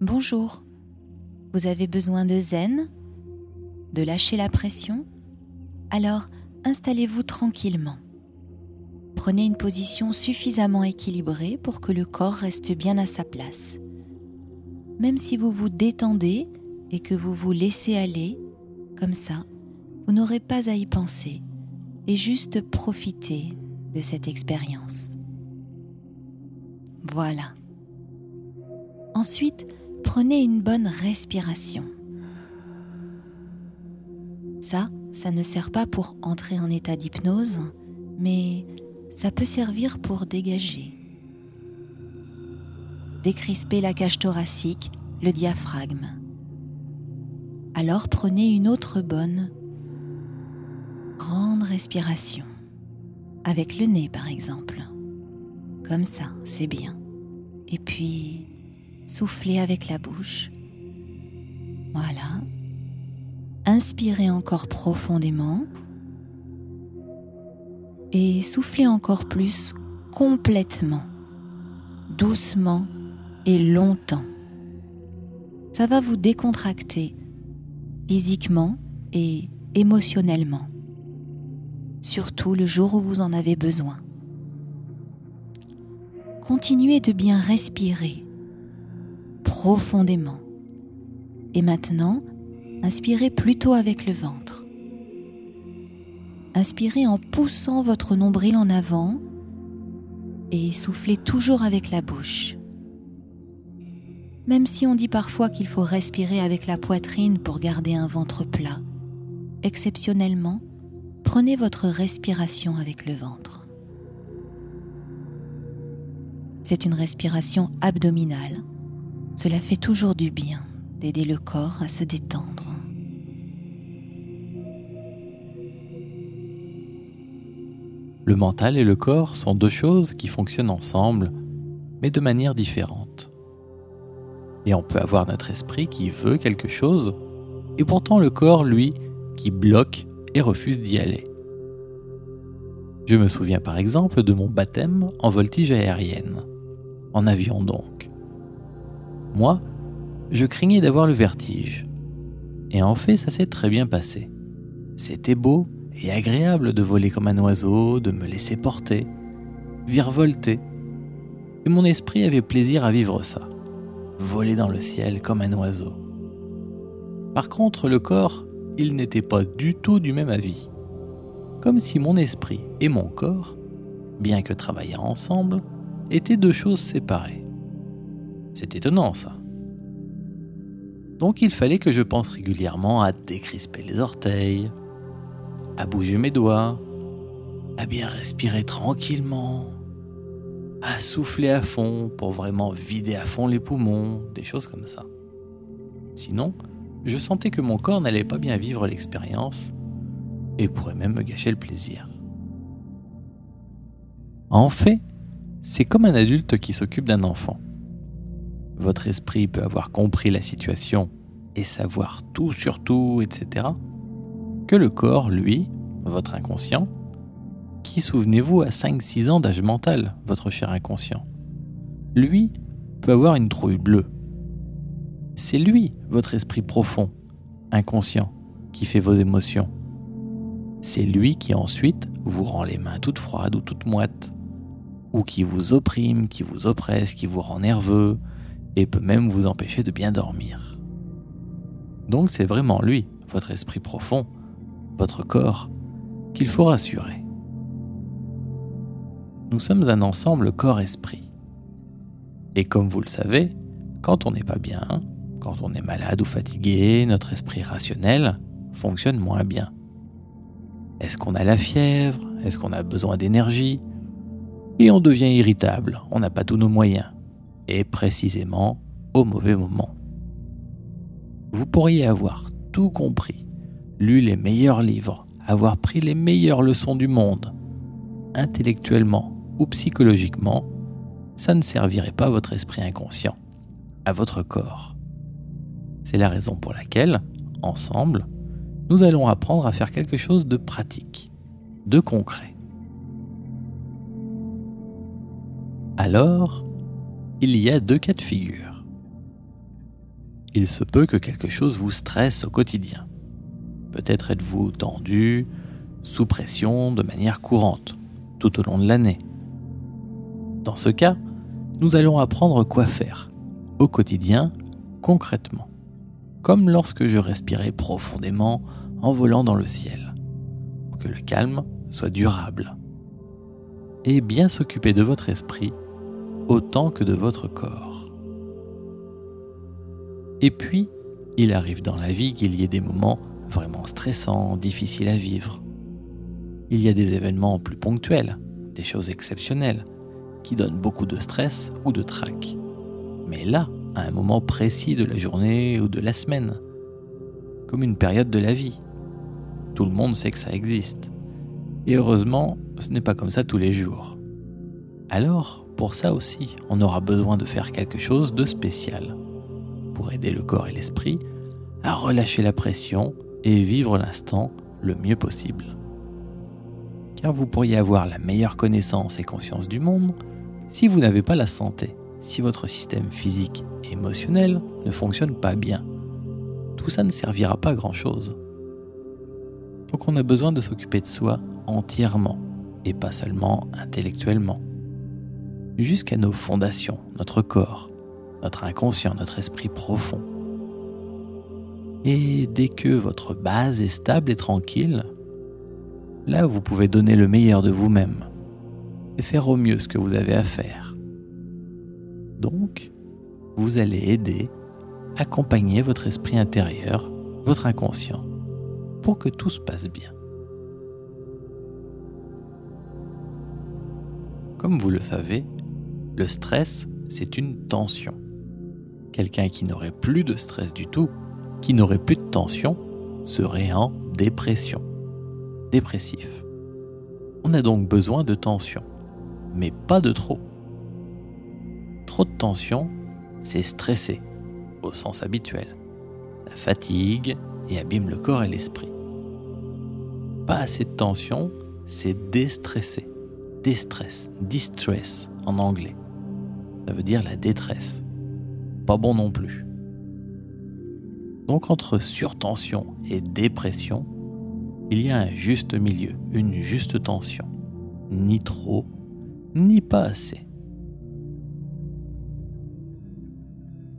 Bonjour. Vous avez besoin de zen? De lâcher la pression? Alors installez-vous tranquillement. Prenez une position suffisamment équilibrée pour que le corps reste bien à sa place. Même si vous vous détendez et que vous vous laissez aller, comme ça, vous n'aurez pas à y penser et juste profiter de cette expérience. Voilà. Ensuite, prenez une bonne respiration. Ça, ça ne sert pas pour entrer en état d'hypnose, mais ça peut servir pour dégager. Décrisper la cage thoracique, le diaphragme. Alors prenez une autre bonne, grande respiration, avec le nez par exemple. Comme ça, c'est bien. Et puis, soufflez avec la bouche. Voilà. Inspirez encore profondément. Et soufflez encore plus complètement, doucement et longtemps. Ça va vous décontracter physiquement et émotionnellement, surtout le jour où vous en avez besoin. Continuez de bien respirer profondément. Et maintenant, inspirez plutôt avec le ventre. Inspirez en poussant votre nombril en avant et soufflez toujours avec la bouche. Même si on dit parfois qu'il faut respirer avec la poitrine pour garder un ventre plat, exceptionnellement, prenez votre respiration avec le ventre. C'est une respiration abdominale. Cela fait toujours du bien d'aider le corps à se détendre. Le mental et le corps sont deux choses qui fonctionnent ensemble, mais de manière différente. Et on peut avoir notre esprit qui veut quelque chose, et pourtant le corps, lui, qui bloque et refuse d'y aller. Je me souviens par exemple de mon baptême en voltige aérienne en avion donc. Moi, je craignais d'avoir le vertige. Et en fait, ça s'est très bien passé. C'était beau et agréable de voler comme un oiseau, de me laisser porter, virevolter. Et mon esprit avait plaisir à vivre ça. Voler dans le ciel comme un oiseau. Par contre, le corps, il n'était pas du tout du même avis. Comme si mon esprit et mon corps, bien que travaillant ensemble, étaient deux choses séparées. C'est étonnant ça. Donc il fallait que je pense régulièrement à décrisper les orteils, à bouger mes doigts, à bien respirer tranquillement, à souffler à fond pour vraiment vider à fond les poumons, des choses comme ça. Sinon, je sentais que mon corps n'allait pas bien vivre l'expérience et pourrait même me gâcher le plaisir. En fait, c'est comme un adulte qui s'occupe d'un enfant. Votre esprit peut avoir compris la situation et savoir tout sur tout, etc. Que le corps, lui, votre inconscient, qui souvenez-vous a 5-6 ans d'âge mental, votre cher inconscient, lui peut avoir une trouille bleue. C'est lui, votre esprit profond, inconscient, qui fait vos émotions. C'est lui qui ensuite vous rend les mains toutes froides ou toutes moites ou qui vous opprime, qui vous oppresse, qui vous rend nerveux, et peut même vous empêcher de bien dormir. Donc c'est vraiment lui, votre esprit profond, votre corps, qu'il faut rassurer. Nous sommes un ensemble corps-esprit. Et comme vous le savez, quand on n'est pas bien, quand on est malade ou fatigué, notre esprit rationnel fonctionne moins bien. Est-ce qu'on a la fièvre? Est-ce qu'on a besoin d'énergie? Et on devient irritable, on n'a pas tous nos moyens, et précisément au mauvais moment. Vous pourriez avoir tout compris, lu les meilleurs livres, avoir pris les meilleures leçons du monde, intellectuellement ou psychologiquement, ça ne servirait pas à votre esprit inconscient, à votre corps. C'est la raison pour laquelle, ensemble, nous allons apprendre à faire quelque chose de pratique, de concret. Alors, il y a deux cas de figure. il se peut que quelque chose vous stresse au quotidien. Peut-être êtes-vous tendu, sous pression de manière courante, tout au long de l'année. Dans ce cas, nous allons apprendre quoi faire, au quotidien, concrètement, comme lorsque je respirais profondément en volant dans le ciel, pour que le calme soit durable. Et bien s'occuper de votre esprit autant que de votre corps. Et puis, il arrive dans la vie qu'il y ait des moments vraiment stressants, difficiles à vivre. Il y a des événements plus ponctuels, des choses exceptionnelles, qui donnent beaucoup de stress ou de trac. Mais là, à un moment précis de la journée ou de la semaine, comme une période de la vie. Tout le monde sait que ça existe. Et heureusement, ce n'est pas comme ça tous les jours. Alors, pour ça aussi, on aura besoin de faire quelque chose de spécial pour aider le corps et l'esprit à relâcher la pression et vivre l'instant le mieux possible. Car vous pourriez avoir la meilleure connaissance et conscience du monde si vous n'avez pas la santé, si votre système physique et émotionnel ne fonctionne pas bien. Tout ça ne servira pas à grand-chose. Donc on a besoin de s'occuper de soi entièrement, et pas seulement intellectuellement. Jusqu'à nos fondations, notre corps, notre inconscient, notre esprit profond. Et dès que votre base est stable et tranquille, là vous pouvez donner le meilleur de vous-même et faire au mieux ce que vous avez à faire. Donc, vous allez aider, accompagner votre esprit intérieur, votre inconscient, pour que tout se passe bien. Comme vous le savez, le stress c'est une tension. Quelqu'un qui n'aurait plus de stress du tout, qui n'aurait plus de tension, serait en dépression. Dépressif. On a donc besoin de tension, mais pas de trop. Trop de tension, c'est stresser, au sens habituel. Ça fatigue et abîme le corps et l'esprit. Pas assez de tension, c'est déstresser. Déstress, distress en anglais ça veut dire la détresse. Pas bon non plus. Donc entre surtension et dépression, il y a un juste milieu, une juste tension. Ni trop, ni pas assez.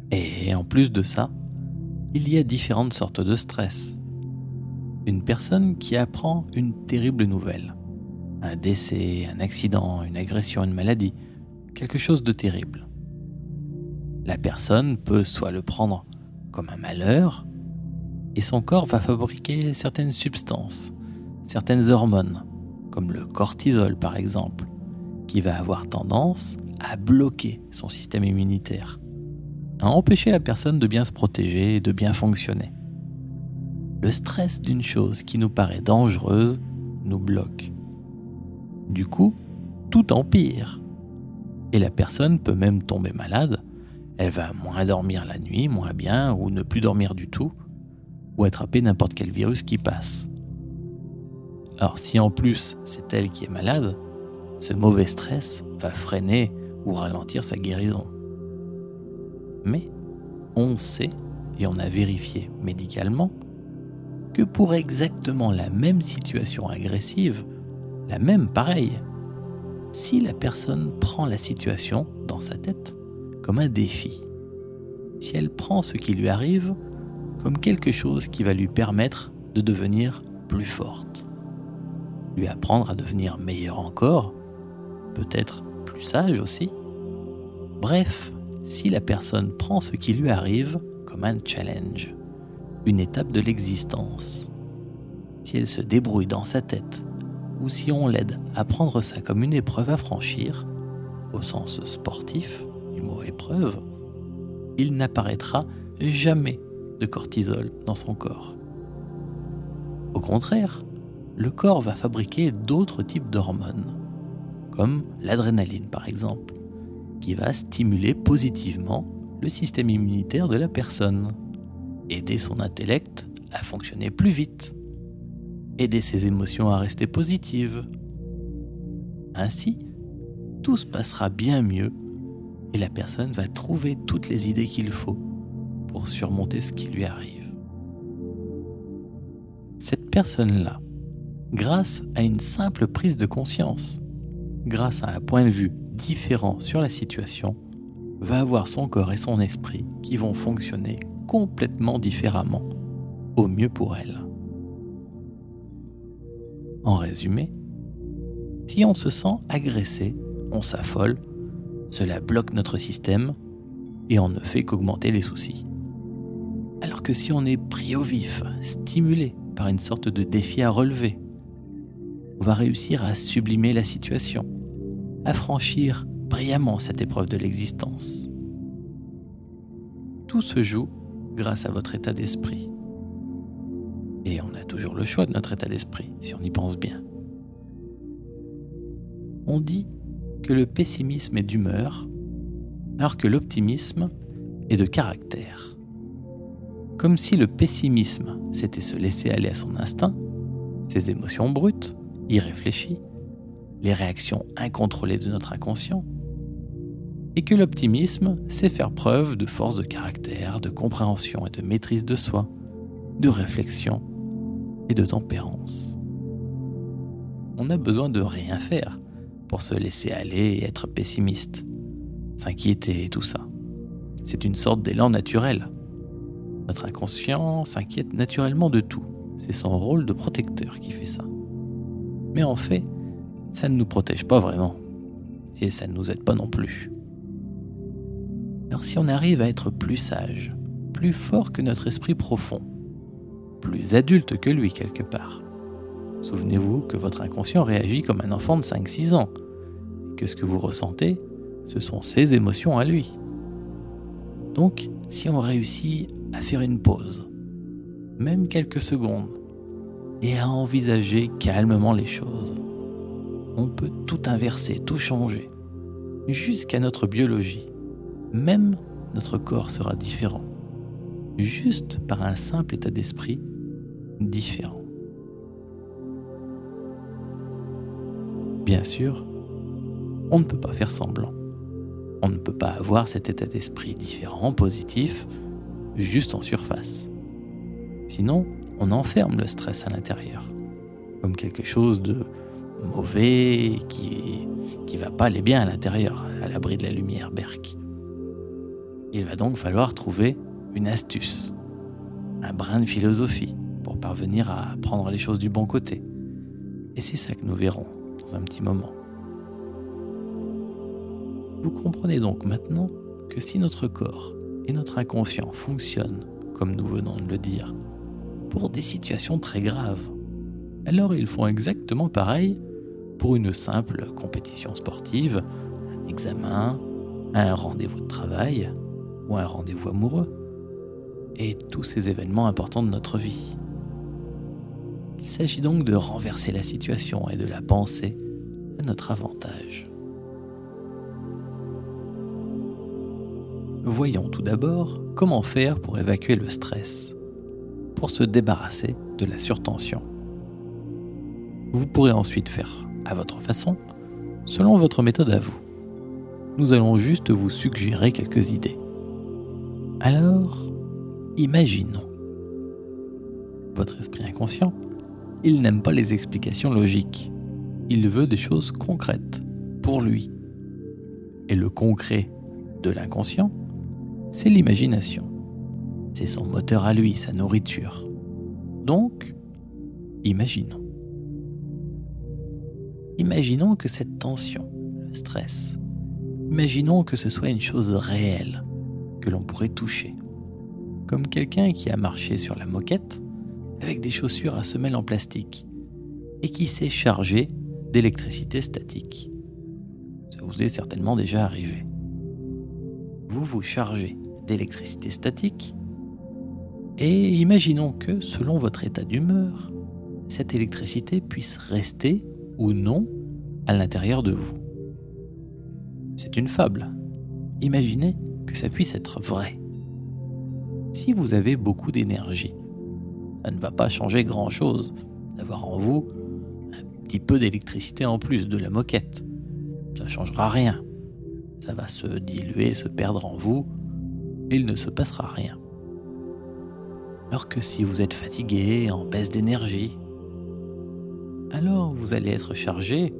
Et en plus de ça, il y a différentes sortes de stress. Une personne qui apprend une terrible nouvelle. Un décès, un accident, une agression, une maladie, quelque chose de terrible. La personne peut soit le prendre comme un malheur, et son corps va fabriquer certaines substances, certaines hormones, comme le cortisol par exemple, qui va avoir tendance à bloquer son système immunitaire, à empêcher la personne de bien se protéger et de bien fonctionner. Le stress d'une chose qui nous paraît dangereuse nous bloque. Du coup, tout empire et la personne peut même tomber malade. Elle va moins dormir la nuit, moins bien, ou ne plus dormir du tout, ou attraper n'importe quel virus qui passe. Alors si en plus c'est elle qui est malade, ce mauvais stress va freiner ou ralentir sa guérison. Mais on sait, et on a vérifié médicalement, que pour exactement la même situation agressive, la même pareille, si la personne prend la situation dans sa tête comme un défi, si elle prend ce qui lui arrive comme quelque chose qui va lui permettre de devenir plus forte, lui apprendre à devenir meilleure encore, peut-être plus sage aussi. Bref, si la personne prend ce qui lui arrive comme un challenge, une étape de l'existence, si elle se débrouille dans sa tête ou si on l'aide à prendre ça comme une épreuve à franchir, au sens sportif du mot épreuve, il n'apparaîtra jamais de cortisol dans son corps. Au contraire, le corps va fabriquer d'autres types d'hormones, comme l'adrénaline par exemple, qui va stimuler positivement le système immunitaire de la personne, aider son intellect à fonctionner plus vite aider ses émotions à rester positives. Ainsi, tout se passera bien mieux et la personne va trouver toutes les idées qu'il faut pour surmonter ce qui lui arrive. Cette personne-là, grâce à une simple prise de conscience, grâce à un point de vue différent sur la situation, va avoir son corps et son esprit qui vont fonctionner complètement différemment, au mieux pour elle. En résumé, si on se sent agressé, on s'affole, cela bloque notre système et on ne fait qu'augmenter les soucis. Alors que si on est pris au vif, stimulé par une sorte de défi à relever, on va réussir à sublimer la situation, à franchir brillamment cette épreuve de l'existence. Tout se joue grâce à votre état d'esprit. Et on a toujours le choix de notre état d'esprit, si on y pense bien. On dit que le pessimisme est d'humeur, alors que l'optimisme est de caractère. Comme si le pessimisme, c'était se laisser aller à son instinct, ses émotions brutes, irréfléchies, les réactions incontrôlées de notre inconscient, et que l'optimisme, c'est faire preuve de force de caractère, de compréhension et de maîtrise de soi, de réflexion et de tempérance. On n'a besoin de rien faire pour se laisser aller et être pessimiste, s'inquiéter et tout ça. C'est une sorte d'élan naturel. Notre inconscient s'inquiète naturellement de tout. C'est son rôle de protecteur qui fait ça. Mais en fait, ça ne nous protège pas vraiment. Et ça ne nous aide pas non plus. Alors si on arrive à être plus sage, plus fort que notre esprit profond, plus adulte que lui quelque part, souvenez-vous que votre inconscient réagit comme un enfant de 5-6 ans, que ce que vous ressentez, ce sont ses émotions à lui. Donc, si on réussit à faire une pause, même quelques secondes, et à envisager calmement les choses, on peut tout inverser, tout changer, jusqu'à notre biologie. Même notre corps sera différent, juste par un simple état d'esprit différent. Bien sûr, on ne peut pas faire semblant. On ne peut pas avoir cet état d'esprit différent, positif, juste en surface. Sinon, on enferme le stress à l'intérieur, comme quelque chose de mauvais qui qui va pas aller bien à l'intérieur, à l'abri de la lumière berk. Il va donc falloir trouver une astuce, un brin de philosophie pour parvenir à prendre les choses du bon côté. Et c'est ça que nous verrons dans un petit moment. Vous comprenez donc maintenant que si notre corps et notre inconscient fonctionnent, comme nous venons de le dire, pour des situations très graves, alors ils font exactement pareil pour une simple compétition sportive, un examen, un rendez-vous de travail, ou un rendez-vous amoureux, et tous ces événements importants de notre vie. Il s'agit donc de renverser la situation et de la penser à notre avantage. Voyons tout d'abord comment faire pour évacuer le stress, pour se débarrasser de la surtension. Vous pourrez ensuite faire à votre façon, selon votre méthode à vous. Nous allons juste vous suggérer quelques idées. Alors, imaginons. Votre esprit inconscient, il n'aime pas les explications logiques. Il veut des choses concrètes, pour lui. Et le concret de l'inconscient, c'est l'imagination. C'est son moteur à lui, sa nourriture. Donc, imaginons. Imaginons que cette tension, le stress, imaginons que ce soit une chose réelle, que l'on pourrait toucher. Comme quelqu'un qui a marché sur la moquette avec des chaussures à semelles en plastique et qui s'est chargé d'électricité statique. Ça vous est certainement déjà arrivé. Vous vous chargez d'électricité statique et imaginons que, selon votre état d'humeur, cette électricité puisse rester ou non à l'intérieur de vous. C'est une fable. Imaginez que ça puisse être vrai. Si vous avez beaucoup d'énergie, ça ne va pas changer grand-chose d'avoir en vous un petit peu d'électricité en plus de la moquette. Ça ne changera rien. Ça va se diluer, se perdre en vous, et il ne se passera rien. Alors que si vous êtes fatigué, en baisse d'énergie, alors vous allez être chargé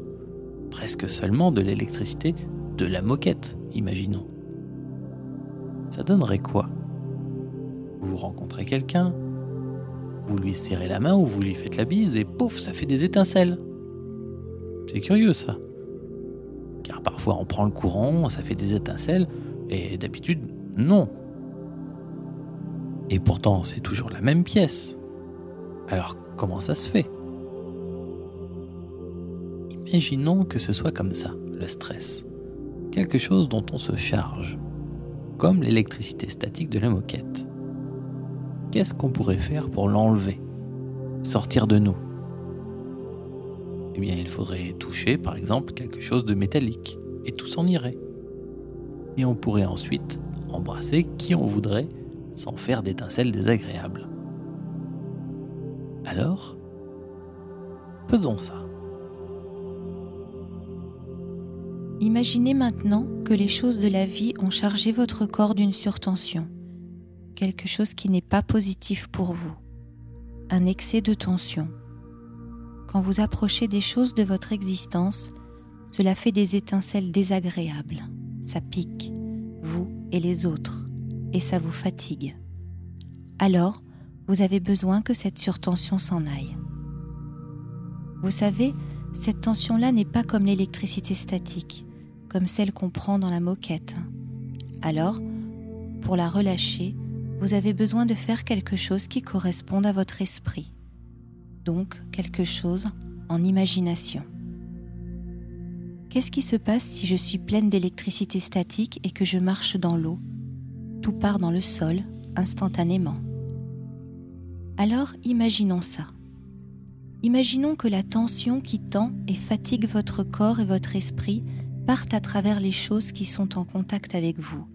presque seulement de l'électricité de la moquette, imaginons. Ça donnerait quoi? Vous rencontrez quelqu'un, vous lui serrez la main ou vous lui faites la bise et pouf, ça fait des étincelles. C'est curieux ça. Car parfois on prend le courant, ça fait des étincelles, et d'habitude, non. Et pourtant, c'est toujours la même pièce. Alors comment ça se fait? Imaginons que ce soit comme ça, le stress. Quelque chose dont on se charge, comme l'électricité statique de la moquette. Qu'est-ce qu'on pourrait faire pour l'enlever Sortir de nous? Eh bien, il faudrait toucher, par exemple, quelque chose de métallique, et tout s'en irait. Et on pourrait ensuite embrasser qui on voudrait sans faire d'étincelles désagréables. Alors, faisons ça. Imaginez maintenant que les choses de la vie ont chargé votre corps d'une surtension, quelque chose qui n'est pas positif pour vous, un excès de tension. Quand vous approchez des choses de votre existence, cela fait des étincelles désagréables, ça pique, vous et les autres, et ça vous fatigue. Alors, vous avez besoin que cette surtension s'en aille. Vous savez, cette tension-là n'est pas comme l'électricité statique comme celle qu'on prend dans la moquette. Alors, pour la relâcher, vous avez besoin de faire quelque chose qui corresponde à votre esprit, donc quelque chose en imagination. Qu'est-ce qui se passe si je suis pleine d'électricité statique et que je marche dans l'eau? Tout part dans le sol instantanément. Alors imaginons ça. Imaginons que la tension qui tend et fatigue votre corps et votre esprit partent à travers les choses qui sont en contact avec vous,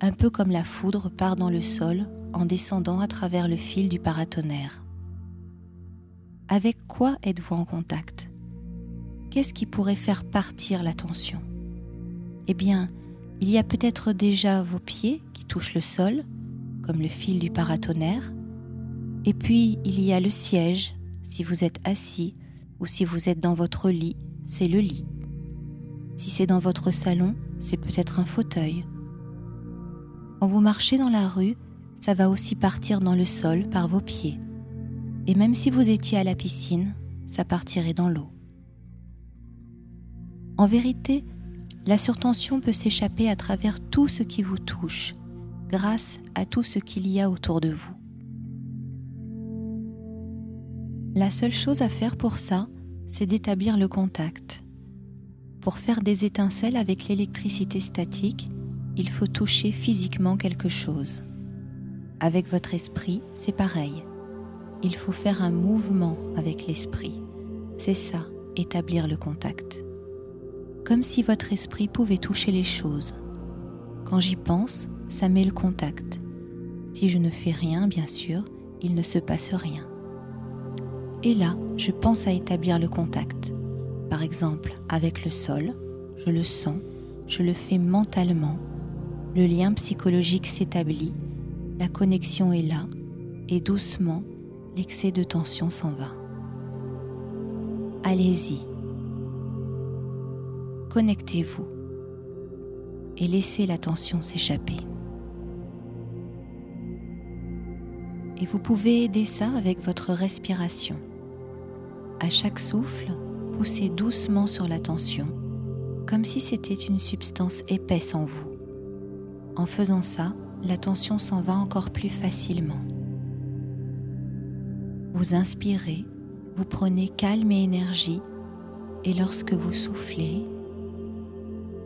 un peu comme la foudre part dans le sol en descendant à travers le fil du paratonnerre. Avec quoi êtes-vous en contact? Qu'est-ce qui pourrait faire partir la tension Eh bien, il y a peut-être déjà vos pieds qui touchent le sol, comme le fil du paratonnerre, et puis il y a le siège, si vous êtes assis ou si vous êtes dans votre lit, c'est le lit. Si c'est dans votre salon, c'est peut-être un fauteuil. Quand vous marchez dans la rue, ça va aussi partir dans le sol par vos pieds. Et même si vous étiez à la piscine, ça partirait dans l'eau. En vérité, la surtension peut s'échapper à travers tout ce qui vous touche, grâce à tout ce qu'il y a autour de vous. La seule chose à faire pour ça, c'est d'établir le contact. Pour faire des étincelles avec l'électricité statique, il faut toucher physiquement quelque chose. Avec votre esprit, c'est pareil. Il faut faire un mouvement avec l'esprit. C'est ça, établir le contact. Comme si votre esprit pouvait toucher les choses. Quand j'y pense, ça met le contact. Si je ne fais rien, bien sûr, il ne se passe rien. Et là, je pense à établir le contact par exemple avec le sol, je le sens, je le fais mentalement, le lien psychologique s'établit, la connexion est là, et doucement, l'excès de tension s'en va. Allez-y. Connectez-vous et laissez la tension s'échapper. Et vous pouvez aider ça avec votre respiration. À chaque souffle, poussez doucement sur la tension, comme si c'était une substance épaisse en vous. En faisant ça, la tension s'en va encore plus facilement. Vous inspirez, vous prenez calme et énergie, et lorsque vous soufflez,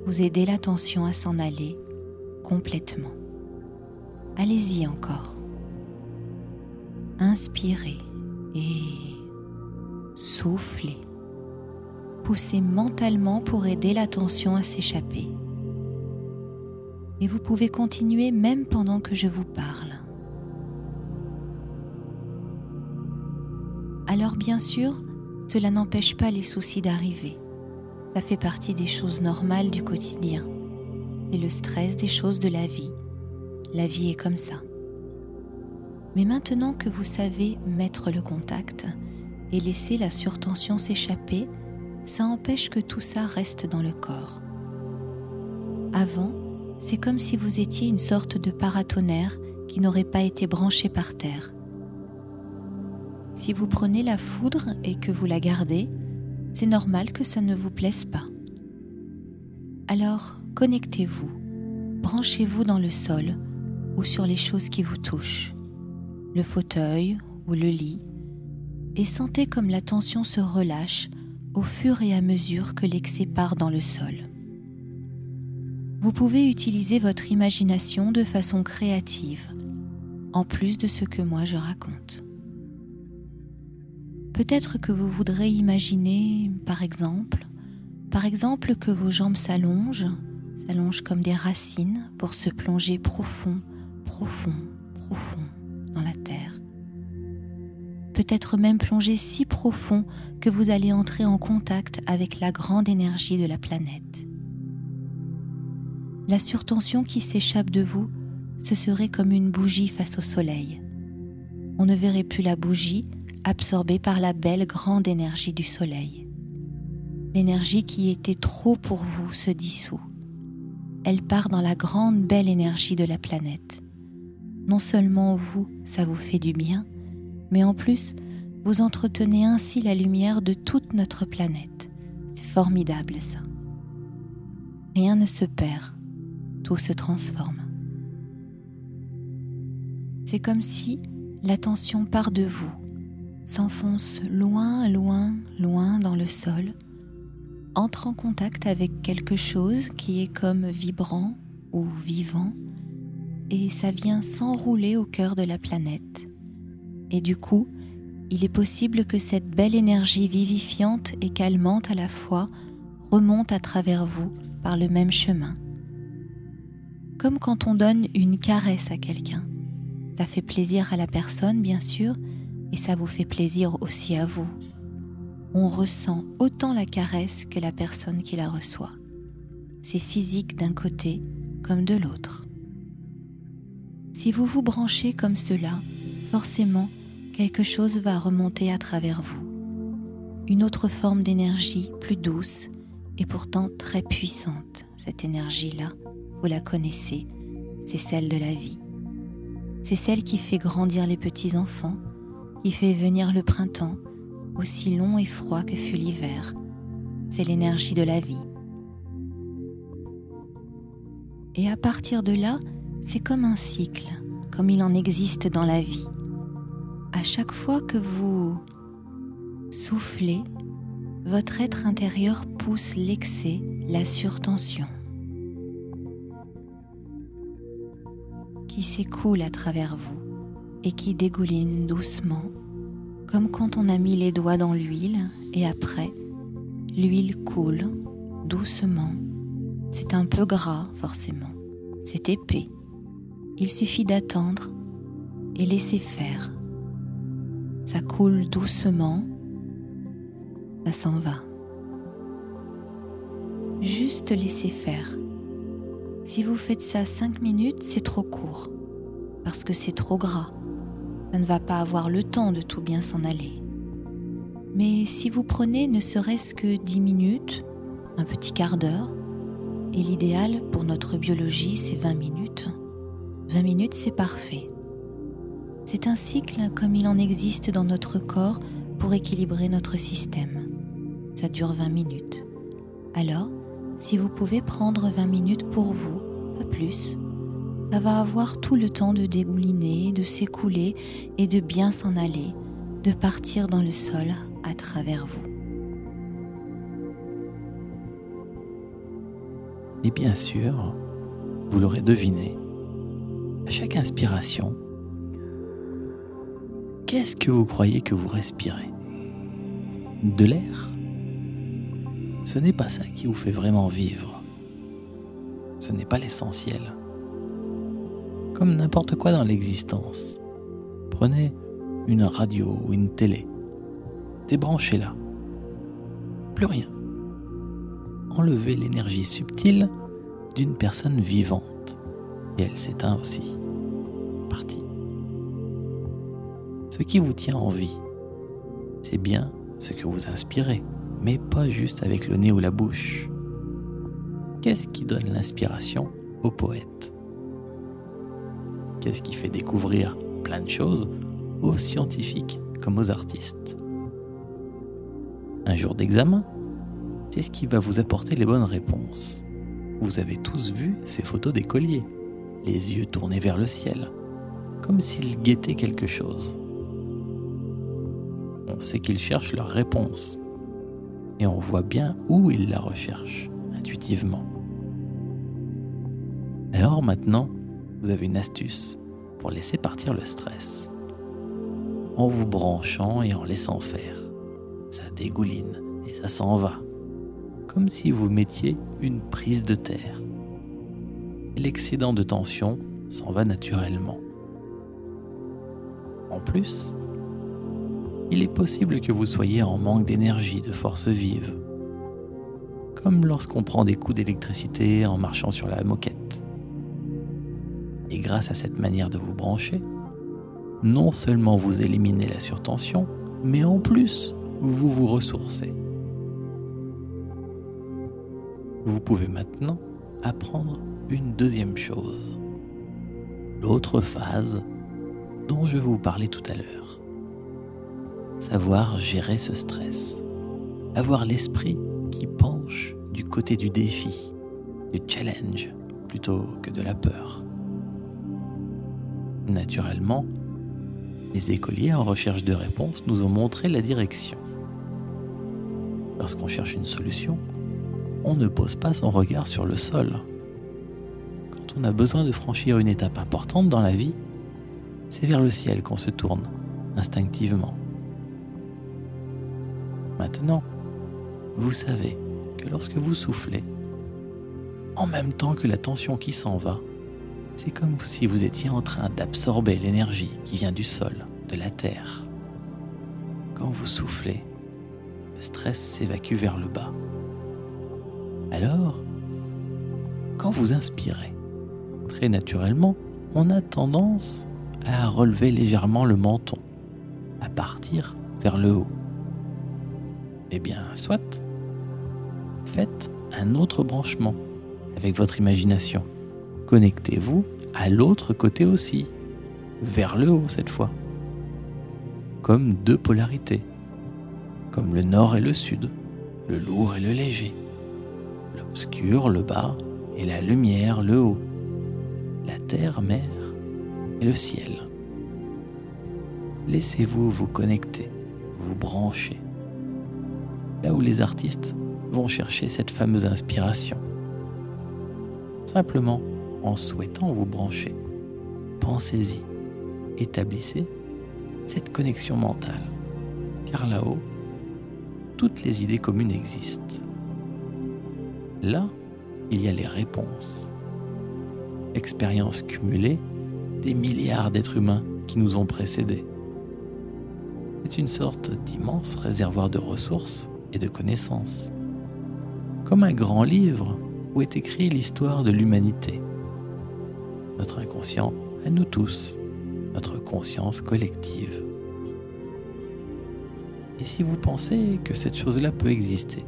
vous aidez la tension à s'en aller complètement. Allez-y encore. Inspirez et soufflez poussez mentalement pour aider la tension à s'échapper. Et vous pouvez continuer même pendant que je vous parle. Alors bien sûr, cela n'empêche pas les soucis d'arriver. Ça fait partie des choses normales du quotidien. C'est le stress des choses de la vie. La vie est comme ça. Mais maintenant que vous savez mettre le contact et laisser la surtension s'échapper, ça empêche que tout ça reste dans le corps. Avant, c'est comme si vous étiez une sorte de paratonnerre qui n'aurait pas été branché par terre. Si vous prenez la foudre et que vous la gardez, c'est normal que ça ne vous plaise pas. Alors, connectez-vous, branchez-vous dans le sol ou sur les choses qui vous touchent, le fauteuil ou le lit, et sentez comme la tension se relâche au fur et à mesure que l'excès part dans le sol. Vous pouvez utiliser votre imagination de façon créative, en plus de ce que moi je raconte. Peut-être que vous voudrez imaginer, par exemple, par exemple que vos jambes s'allongent, s'allongent comme des racines pour se plonger profond, profond, profond dans la terre. Peut-être même plonger si profond que vous allez entrer en contact avec la grande énergie de la planète. La surtension qui s'échappe de vous, ce serait comme une bougie face au soleil. On ne verrait plus la bougie absorbée par la belle grande énergie du soleil. L'énergie qui était trop pour vous se dissout. Elle part dans la grande belle énergie de la planète. Non seulement vous, ça vous fait du bien, mais en plus, vous entretenez ainsi la lumière de toute notre planète. C'est formidable ça. Rien ne se perd, tout se transforme. C'est comme si l'attention part de vous, s'enfonce loin, loin, loin dans le sol, entre en contact avec quelque chose qui est comme vibrant ou vivant, et ça vient s'enrouler au cœur de la planète. Et du coup, il est possible que cette belle énergie vivifiante et calmante à la fois remonte à travers vous par le même chemin comme quand on donne une caresse à quelqu'un. Ça fait plaisir à la personne, bien sûr, et ça vous fait plaisir aussi à vous. On ressent autant la caresse que la personne qui la reçoit. C'est physique d'un côté comme de l'autre. Si vous vous branchez comme cela, forcément, quelque chose va remonter à travers vous. Une autre forme d'énergie plus douce et pourtant très puissante, cette énergie-là, la connaissez, c'est celle de la vie. C'est celle qui fait grandir les petits-enfants, qui fait venir le printemps, aussi long et froid que fut l'hiver. C'est l'énergie de la vie. Et à partir de là, c'est comme un cycle, comme il en existe dans la vie. À chaque fois que vous soufflez, votre être intérieur pousse l'excès, la surtension. Qui s'écoule à travers vous et qui dégouline doucement, comme quand on a mis les doigts dans l'huile et après, l'huile coule doucement. C'est un peu gras forcément, c'est épais. Il suffit d'attendre et laisser faire. Ça coule doucement, ça s'en va. Juste laisser faire. Si vous faites ça 5 minutes, c'est trop court, parce que c'est trop gras. Ça ne va pas avoir le temps de tout bien s'en aller. Mais si vous prenez ne serait-ce que 10 minutes, un petit quart d'heure, et l'idéal pour notre biologie c'est 20 minutes, 20 minutes c'est parfait. C'est un cycle comme il en existe dans notre corps pour équilibrer notre système. Ça dure 20 minutes. Alors, si vous pouvez prendre 20 minutes pour vous, pas plus, ça va avoir tout le temps de dégouliner, de s'écouler et de bien s'en aller, de partir dans le sol à travers vous. Et bien sûr, vous l'aurez deviné, à chaque inspiration, qu'est-ce que vous croyez que vous respirez? De l'air? Ce n'est pas ça qui vous fait vraiment vivre. Ce n'est pas l'essentiel. Comme n'importe quoi dans l'existence. Prenez une radio ou une télé. Débranchez-la. Plus rien. Enlevez l'énergie subtile d'une personne vivante. Et elle s'éteint aussi. Parti. ce qui vous tient en vie. C'est bien ce que vous inspirez, mais pas juste avec le nez ou la bouche. Qu'est-ce qui donne l'inspiration aux poètes Qu'est-ce qui fait découvrir plein de choses aux scientifiques comme aux artistes? Un jour d'examen, c'est ce qui va vous apporter les bonnes réponses. Vous avez tous vu ces photos d'écoliers, les yeux tournés vers le ciel, comme s'ils guettaient quelque chose. On sait qu'ils cherchent leur réponse, et on voit bien où ils la recherchent, intuitivement. Alors maintenant, vous avez une astuce pour laisser partir le stress. En vous branchant et en laissant faire. Ça dégouline et ça s'en va. Comme si vous mettiez une prise de terre. L'excédent de tension s'en va naturellement. En plus, il est possible que vous soyez en manque d'énergie, de force vive. Comme lorsqu'on prend des coups d'électricité en marchant sur la moquette. Et grâce à cette manière de vous brancher, non seulement vous éliminez la surtension, mais en plus, vous vous ressourcez. Vous pouvez maintenant apprendre une deuxième chose. L'autre phase dont je vous parlais tout à l'heure. Savoir gérer ce stress. Avoir l'esprit qui penche du côté du défi, du challenge, plutôt que de la peur. Naturellement, les écoliers en recherche de réponses nous ont montré la direction. Lorsqu'on cherche une solution, on ne pose pas son regard sur le sol. Quand on a besoin de franchir une étape importante dans la vie, c'est vers le ciel qu'on se tourne, instinctivement. Maintenant, vous savez que lorsque vous soufflez, en même temps que la tension qui s'en va, c'est comme si vous étiez en train d'absorber l'énergie qui vient du sol, de la terre. Quand vous soufflez, le stress s'évacue vers le bas. Alors, quand vous inspirez, très naturellement, on a tendance à relever légèrement le menton, à partir vers le haut. Eh bien, soit, faites un autre branchement avec votre imagination. Connectez-vous à l'autre côté aussi, vers le haut cette fois, comme deux polarités, comme le nord et le sud, le lourd et le léger, l'obscur, le bas, et la lumière, le haut, la terre, mer et le ciel. Laissez-vous vous connecter, vous brancher, là où les artistes vont chercher cette fameuse inspiration. Simplement, en souhaitant vous brancher. Pensez-y, établissez cette connexion mentale, car là-haut, toutes les idées communes existent. Là, il y a les réponses. Expériences cumulées des milliards d'êtres humains qui nous ont précédés. C'est une sorte d'immense réservoir de ressources de connaissances. Comme un grand livre où est écrit l'histoire de l'humanité notre inconscient à nous tous, notre conscience collective. Et si vous pensez que cette chose-là peut exister,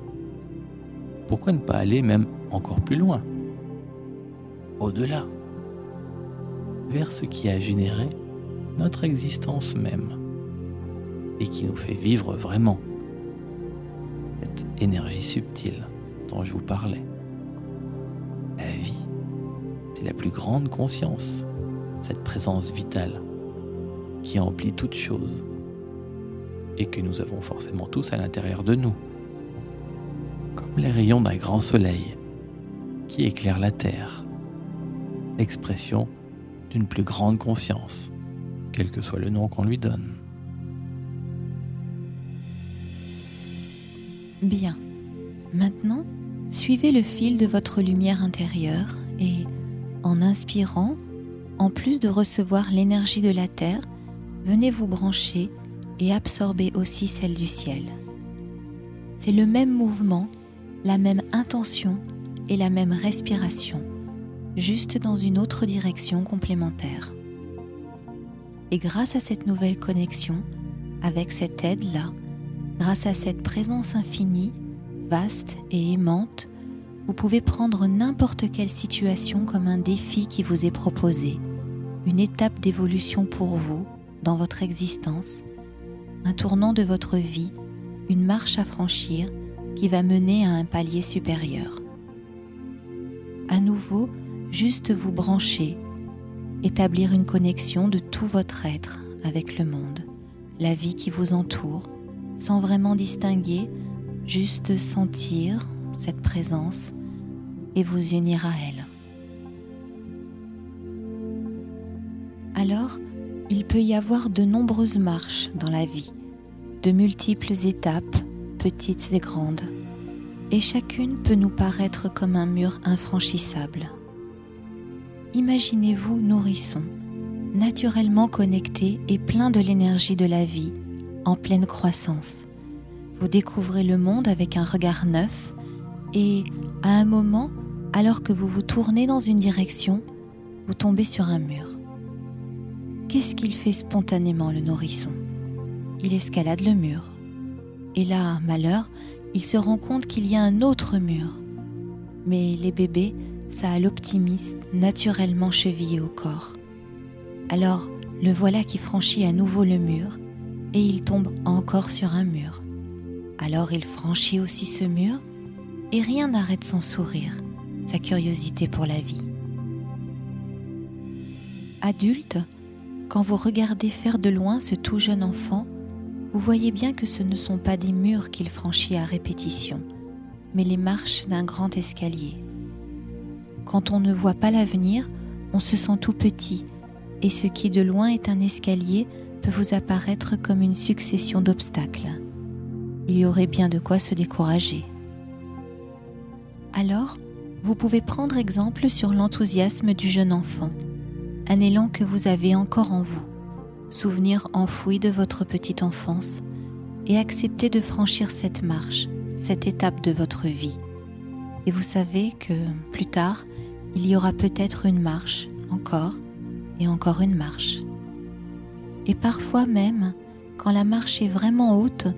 pourquoi ne pas aller même encore plus loin, au-delà, vers ce qui a généré notre existence même et qui nous fait vivre vraiment énergie subtile dont je vous parlais. C'est la plus grande conscience, cette présence vitale qui emplit toute chose et que nous avons forcément tous à l'intérieur de nous, comme les rayons d'un grand soleil qui éclaire la Terre, l'expression d'une plus grande conscience, quel que soit le nom qu'on lui donne. Bien. Maintenant, suivez le fil de votre lumière intérieure et en inspirant, en plus de recevoir l'énergie de la Terre, venez vous brancher et absorber aussi celle du ciel. C'est le même mouvement, la même intention et la même respiration, juste dans une autre direction complémentaire. Et grâce à cette nouvelle connexion, avec cette aide-là, grâce à cette présence infinie, vaste et aimante, vous pouvez prendre n'importe quelle situation comme un défi qui vous est proposé, une étape d'évolution pour vous dans votre existence, un tournant de votre vie, une marche à franchir qui va mener à un palier supérieur. À nouveau, juste vous brancher, établir une connexion de tout votre être avec le monde, la vie qui vous entoure, sans vraiment distinguer, juste sentir cette présence et vous unir à elle. Alors, il peut y avoir de nombreuses marches dans la vie, de multiples étapes, petites et grandes, et chacune peut nous paraître comme un mur infranchissable. Imaginez-vous nourrisson, naturellement connecté et plein de l'énergie de la vie, en pleine croissance. Vous découvrez le monde avec un regard neuf et, à un moment, alors que vous vous tournez dans une direction, vous tombez sur un mur. Qu'est-ce qu'il fait spontanément le nourrisson? Il escalade le mur. Et là, malheur, il se rend compte qu'il y a un autre mur. Mais les bébés, ça a l'optimiste naturellement chevillé au corps. Alors, le voilà qui franchit à nouveau le mur et il tombe encore sur un mur. Alors il franchit aussi ce mur et rien n'arrête son sourire, sa curiosité pour la vie. Adulte, quand vous regardez faire de loin ce tout jeune enfant, vous voyez bien que ce ne sont pas des murs qu'il franchit à répétition, mais les marches d'un grand escalier. Quand on ne voit pas l'avenir, on se sent tout petit, et ce qui de loin est un escalier vous apparaître comme une succession d'obstacles. Il y aurait bien de quoi se décourager. Alors, vous pouvez prendre exemple sur l'enthousiasme du jeune enfant un élan que vous avez encore en vous, souvenir enfoui de votre petite enfance, et accepter de franchir cette marche, cette étape de votre vie. Et vous savez que plus tard, il y aura peut-être une marche, encore, et encore une marche. Et parfois même, quand la marche est vraiment haute,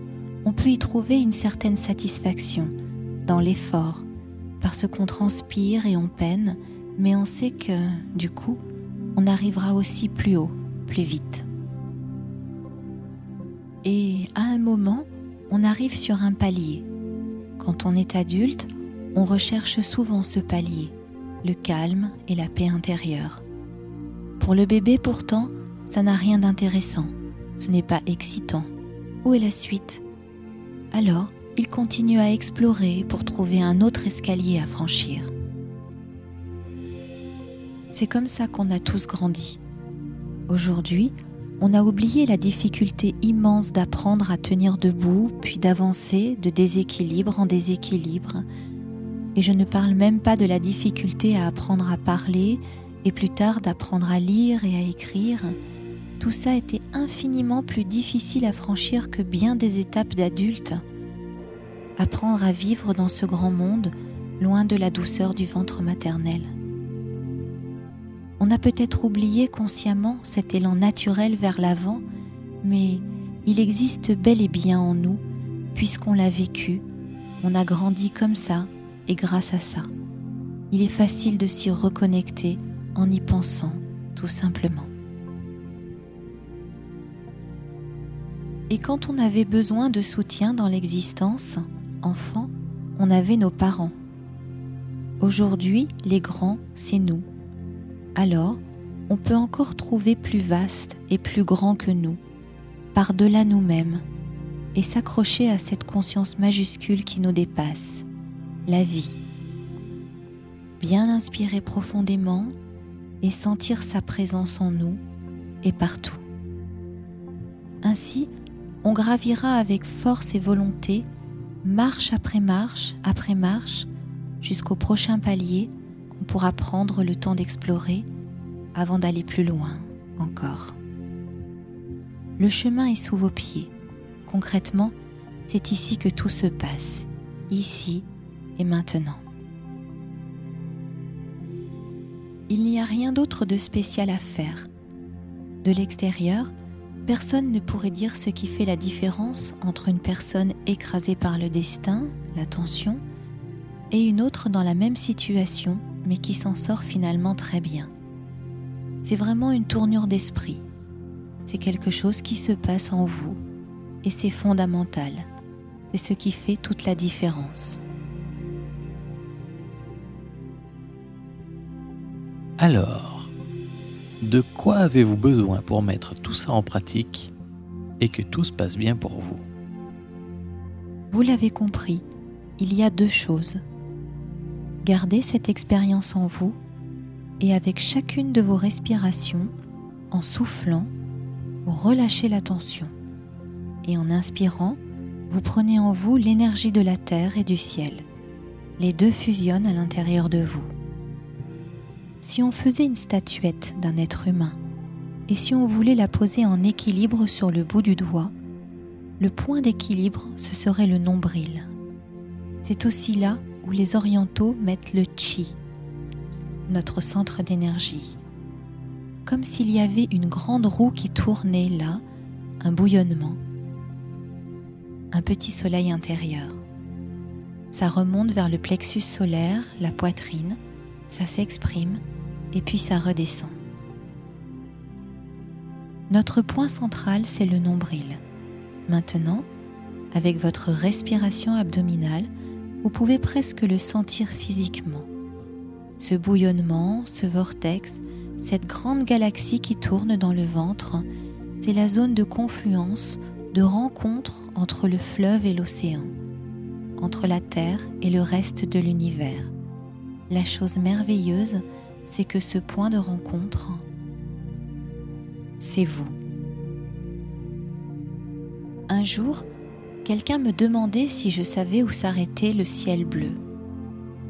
on peut y trouver une certaine satisfaction dans l'effort, parce qu'on transpire et on peine, mais on sait que, du coup, on arrivera aussi plus haut, plus vite. Et à un moment, on arrive sur un palier. Quand on est adulte, on recherche souvent ce palier, le calme et la paix intérieure. Pour le bébé pourtant, ça n'a rien d'intéressant, ce n'est pas excitant. Où est la suite? Alors, il continue à explorer pour trouver un autre escalier à franchir. C'est comme ça qu'on a tous grandi. Aujourd'hui, on a oublié la difficulté immense d'apprendre à tenir debout, puis d'avancer de déséquilibre en déséquilibre. Et je ne parle même pas de la difficulté à apprendre à parler et plus tard d'apprendre à lire et à écrire. Tout ça était infiniment plus difficile à franchir que bien des étapes d'adultes. Apprendre à vivre dans ce grand monde, loin de la douceur du ventre maternel. On a peut-être oublié consciemment cet élan naturel vers l'avant, mais il existe bel et bien en nous, puisqu'on l'a vécu, on a grandi comme ça et grâce à ça. Il est facile de s'y reconnecter en y pensant, tout simplement. Et quand on avait besoin de soutien dans l'existence, enfant, on avait nos parents. Aujourd'hui, les grands, c'est nous, alors on peut encore trouver plus vaste et plus grand que nous, par-delà nous-mêmes, et s'accrocher à cette conscience majuscule qui nous dépasse, la vie. Bien inspirer profondément et sentir sa présence en nous et partout. Ainsi, on gravira avec force et volonté, marche après marche après marche, jusqu'au prochain palier on pourra prendre le temps d'explorer avant d'aller plus loin encore. Le chemin est sous vos pieds. Concrètement, c'est ici que tout se passe, ici et maintenant. Il n'y a rien d'autre de spécial à faire. De l'extérieur, personne ne pourrait dire ce qui fait la différence entre une personne écrasée par le destin, la tension, et une autre dans la même situation, mais qui s'en sort finalement très bien. C'est vraiment une tournure d'esprit. C'est quelque chose qui se passe en vous, et c'est fondamental. C'est ce qui fait toute la différence. Alors, de quoi avez-vous besoin pour mettre tout ça en pratique et que tout se passe bien pour vous? Vous l'avez compris, il y a deux choses. Gardez cette expérience en vous et avec chacune de vos respirations, en soufflant, vous relâchez la tension. Et en inspirant, vous prenez en vous l'énergie de la terre et du ciel. Les deux fusionnent à l'intérieur de vous. Si on faisait une statuette d'un être humain et si on voulait la poser en équilibre sur le bout du doigt, le point d'équilibre, ce serait le nombril. C'est aussi là où les orientaux mettent le chi, notre centre d'énergie. Comme s'il y avait une grande roue qui tournait là, un bouillonnement, un petit soleil intérieur. Ça remonte vers le plexus solaire, la poitrine, ça s'exprime et puis ça redescend. Notre point central, c'est le nombril. Maintenant, avec votre respiration abdominale, vous pouvez presque le sentir physiquement. Ce bouillonnement, ce vortex, cette grande galaxie qui tourne dans le ventre, c'est la zone de confluence, de rencontre entre le fleuve et l'océan, entre la Terre et le reste de l'univers. La chose merveilleuse, c'est que ce point de rencontre, c'est vous. Un jour, quelqu'un me demandait si je savais où s'arrêtait le ciel bleu.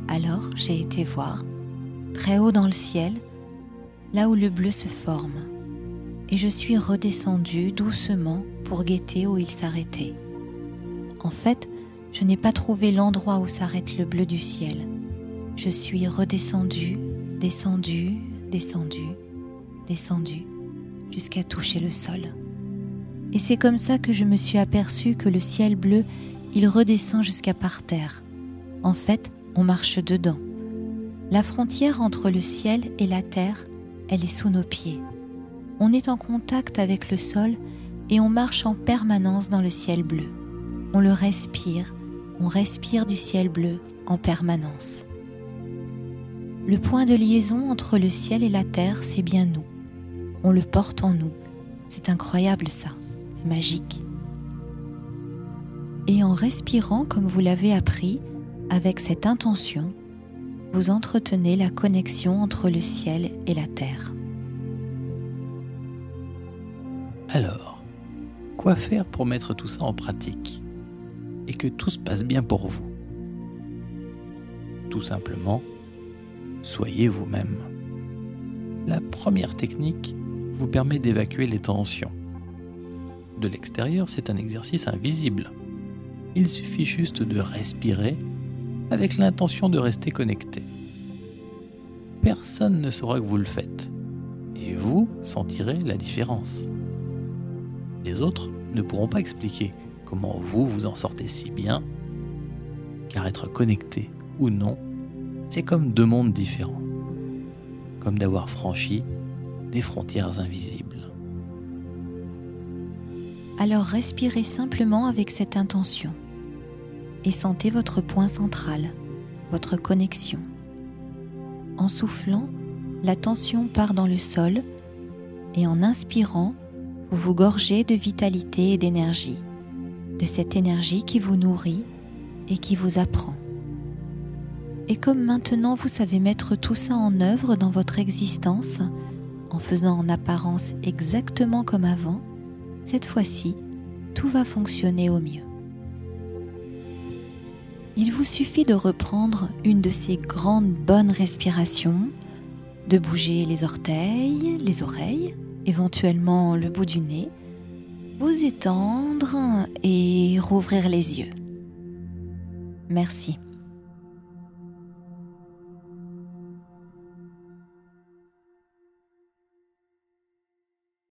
Alors j'ai été voir, très haut dans le ciel, là où le bleu se forme, et je suis redescendue doucement pour guetter où il s'arrêtait. En fait, je n'ai pas trouvé l'endroit où s'arrête le bleu du ciel. Je suis redescendue descendu, descendu, descendu, jusqu'à toucher le sol. Et c'est comme ça que je me suis aperçu que le ciel bleu, il redescend jusqu'à par terre. En fait, on marche dedans. La frontière entre le ciel et la terre, elle est sous nos pieds. On est en contact avec le sol et on marche en permanence dans le ciel bleu. On le respire, on respire du ciel bleu en permanence. Le point de liaison entre le ciel et la terre, c'est bien nous. On le porte en nous. C'est incroyable ça, c'est magique. Et en respirant comme vous l'avez appris, avec cette intention, vous entretenez la connexion entre le ciel et la terre. Alors, quoi faire pour mettre tout ça en pratique et que tout se passe bien pour vous? Tout simplement, soyez vous-même. La première technique vous permet d'évacuer les tensions. De l'extérieur, c'est un exercice invisible. Il suffit juste de respirer avec l'intention de rester connecté. Personne ne saura que vous le faites, et vous sentirez la différence. Les autres ne pourront pas expliquer comment vous vous en sortez si bien, car être connecté ou non c'est comme deux mondes différents, comme d'avoir franchi des frontières invisibles. Alors respirez simplement avec cette intention et sentez votre point central, votre connexion. En soufflant, la tension part dans le sol et en inspirant, vous vous gorgez de vitalité et d'énergie, de cette énergie qui vous nourrit et qui vous apprend. Et comme maintenant vous savez mettre tout ça en œuvre dans votre existence, en faisant en apparence exactement comme avant, cette fois-ci, tout va fonctionner au mieux. Il vous suffit de reprendre une de ces grandes bonnes respirations, de bouger les orteils, les oreilles, éventuellement le bout du nez, vous étendre et rouvrir les yeux. Merci.